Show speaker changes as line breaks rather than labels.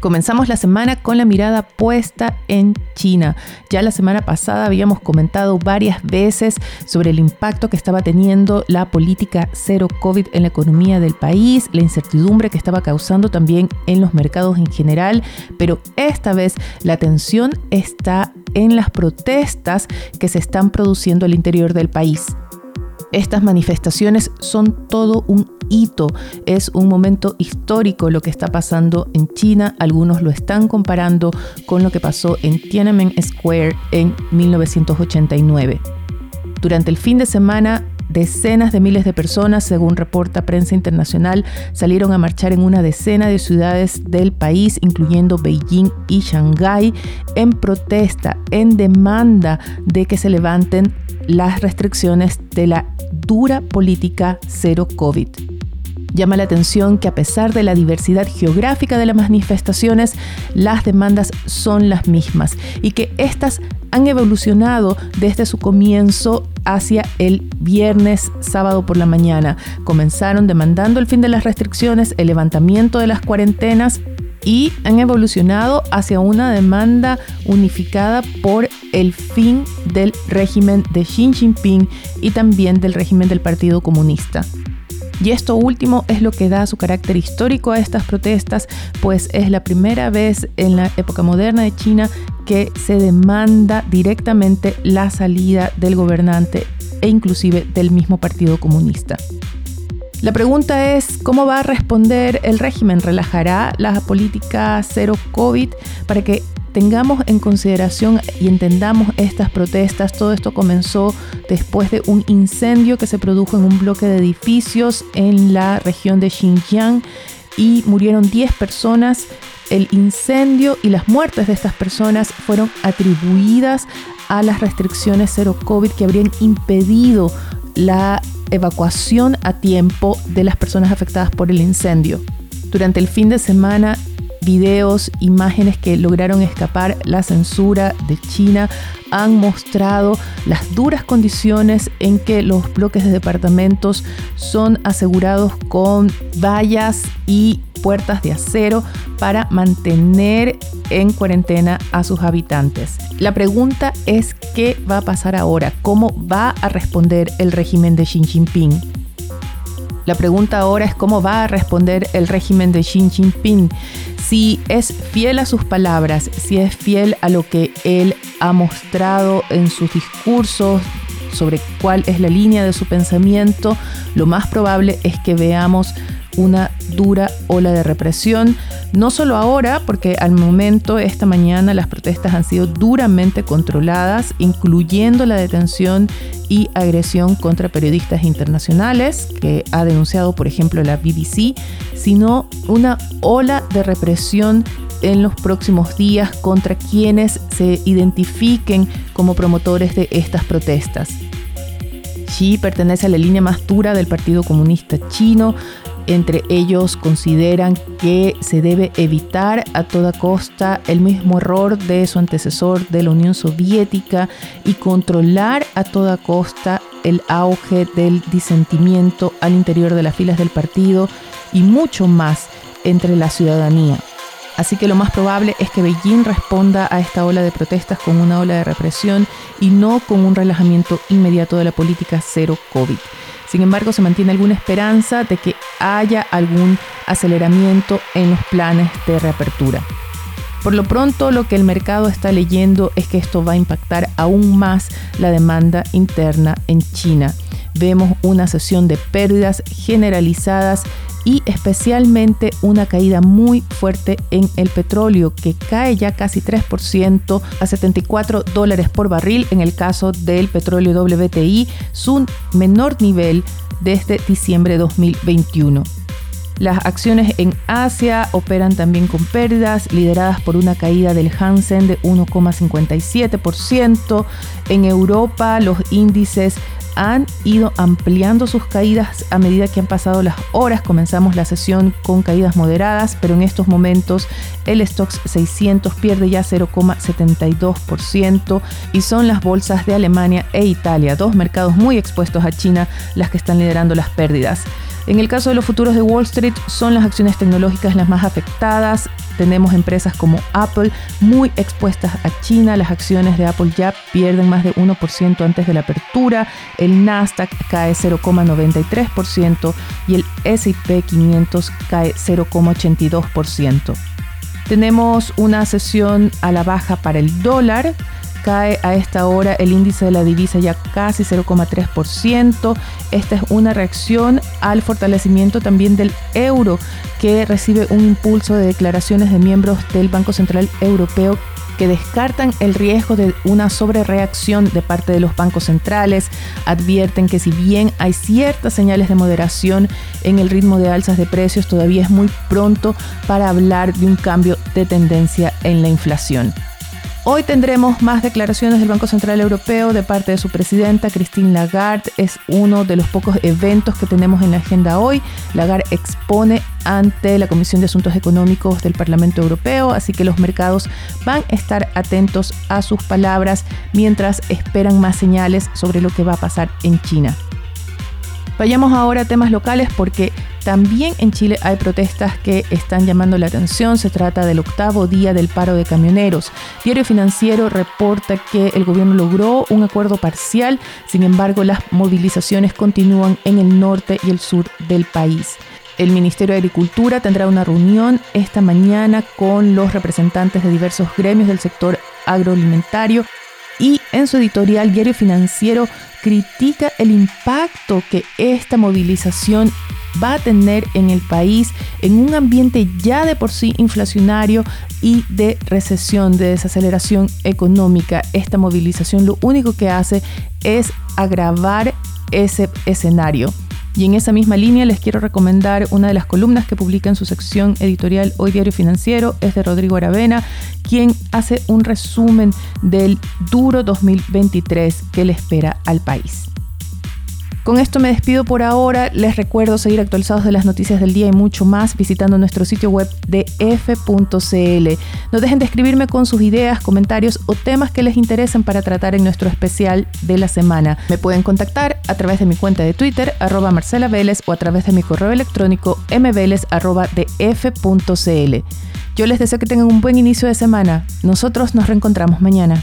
Comenzamos la semana con la mirada puesta en China. Ya la semana pasada habíamos comentado varias veces sobre el impacto que estaba teniendo la política cero COVID en la economía del país, la incertidumbre que estaba causando también en los mercados en general, pero esta vez la atención está en las protestas que se están produciendo al interior del país. Estas manifestaciones son todo un hito, es un momento histórico lo que está pasando en China. Algunos lo están comparando con lo que pasó en Tiananmen Square en 1989. Durante el fin de semana, decenas de miles de personas, según reporta prensa internacional, salieron a marchar en una decena de ciudades del país, incluyendo Beijing y Shanghái, en protesta, en demanda de que se levanten las restricciones de la dura política cero COVID. Llama la atención que a pesar de la diversidad geográfica de las manifestaciones, las demandas son las mismas y que éstas han evolucionado desde su comienzo hacia el viernes, sábado por la mañana. Comenzaron demandando el fin de las restricciones, el levantamiento de las cuarentenas y han evolucionado hacia una demanda unificada por el fin del régimen de Xi Jinping y también del régimen del Partido Comunista. Y esto último es lo que da su carácter histórico a estas protestas, pues es la primera vez en la época moderna de China que se demanda directamente la salida del gobernante e inclusive del mismo Partido Comunista. La pregunta es, ¿cómo va a responder el régimen? ¿Relajará la política cero COVID para que tengamos en consideración y entendamos estas protestas? Todo esto comenzó después de un incendio que se produjo en un bloque de edificios en la región de Xinjiang y murieron 10 personas. El incendio y las muertes de estas personas fueron atribuidas a las restricciones cero COVID que habrían impedido la evacuación a tiempo de las personas afectadas por el incendio. Durante el fin de semana, videos, imágenes que lograron escapar la censura de China han mostrado las duras condiciones en que los bloques de departamentos son asegurados con vallas y puertas de acero para mantener en cuarentena a sus habitantes. La pregunta es qué va a pasar ahora, cómo va a responder el régimen de Xi Jinping. La pregunta ahora es cómo va a responder el régimen de Xi Jinping, si es fiel a sus palabras, si es fiel a lo que él ha mostrado en sus discursos sobre cuál es la línea de su pensamiento, lo más probable es que veamos una dura ola de represión, no solo ahora, porque al momento, esta mañana, las protestas han sido duramente controladas, incluyendo la detención y agresión contra periodistas internacionales, que ha denunciado, por ejemplo, la BBC, sino una ola de represión en los próximos días contra quienes se identifiquen como promotores de estas protestas. Xi pertenece a la línea más dura del Partido Comunista Chino, entre ellos consideran que se debe evitar a toda costa el mismo error de su antecesor de la Unión Soviética y controlar a toda costa el auge del disentimiento al interior de las filas del partido y mucho más entre la ciudadanía. Así que lo más probable es que Beijing responda a esta ola de protestas con una ola de represión y no con un relajamiento inmediato de la política cero COVID. Sin embargo, se mantiene alguna esperanza de que haya algún aceleramiento en los planes de reapertura. Por lo pronto, lo que el mercado está leyendo es que esto va a impactar aún más la demanda interna en China. Vemos una sesión de pérdidas generalizadas y especialmente una caída muy fuerte en el petróleo que cae ya casi 3% a 74 dólares por barril en el caso del petróleo WTI, su menor nivel desde diciembre de 2021. Las acciones en Asia operan también con pérdidas, lideradas por una caída del Hansen de 1,57%. En Europa los índices han ido ampliando sus caídas a medida que han pasado las horas. Comenzamos la sesión con caídas moderadas, pero en estos momentos el Stoxx 600 pierde ya 0,72% y son las bolsas de Alemania e Italia, dos mercados muy expuestos a China, las que están liderando las pérdidas. En el caso de los futuros de Wall Street, son las acciones tecnológicas las más afectadas. Tenemos empresas como Apple muy expuestas a China. Las acciones de Apple ya pierden más de 1% antes de la apertura. El Nasdaq cae 0,93% y el SP 500 cae 0,82%. Tenemos una sesión a la baja para el dólar cae a esta hora el índice de la divisa ya casi 0,3%. Esta es una reacción al fortalecimiento también del euro que recibe un impulso de declaraciones de miembros del Banco Central Europeo que descartan el riesgo de una sobrereacción de parte de los bancos centrales, advierten que si bien hay ciertas señales de moderación en el ritmo de alzas de precios, todavía es muy pronto para hablar de un cambio de tendencia en la inflación. Hoy tendremos más declaraciones del Banco Central Europeo de parte de su presidenta, Christine Lagarde. Es uno de los pocos eventos que tenemos en la agenda hoy. Lagarde expone ante la Comisión de Asuntos Económicos del Parlamento Europeo, así que los mercados van a estar atentos a sus palabras mientras esperan más señales sobre lo que va a pasar en China. Vayamos ahora a temas locales porque también en Chile hay protestas que están llamando la atención. Se trata del octavo día del paro de camioneros. Diario Financiero reporta que el gobierno logró un acuerdo parcial, sin embargo las movilizaciones continúan en el norte y el sur del país. El Ministerio de Agricultura tendrá una reunión esta mañana con los representantes de diversos gremios del sector agroalimentario y en su editorial Diario Financiero critica el impacto que esta movilización va a tener en el país en un ambiente ya de por sí inflacionario y de recesión, de desaceleración económica. Esta movilización lo único que hace es agravar ese escenario. Y en esa misma línea les quiero recomendar una de las columnas que publica en su sección editorial Hoy Diario Financiero, es de Rodrigo Aravena, quien hace un resumen del duro 2023 que le espera al país. Con esto me despido por ahora. Les recuerdo seguir actualizados de las noticias del día y mucho más visitando nuestro sitio web de f.cl. No dejen de escribirme con sus ideas, comentarios o temas que les interesen para tratar en nuestro especial de la semana. Me pueden contactar a través de mi cuenta de Twitter, arroba Marcela Vélez, o a través de mi correo electrónico mveles Yo les deseo que tengan un buen inicio de semana. Nosotros nos reencontramos mañana.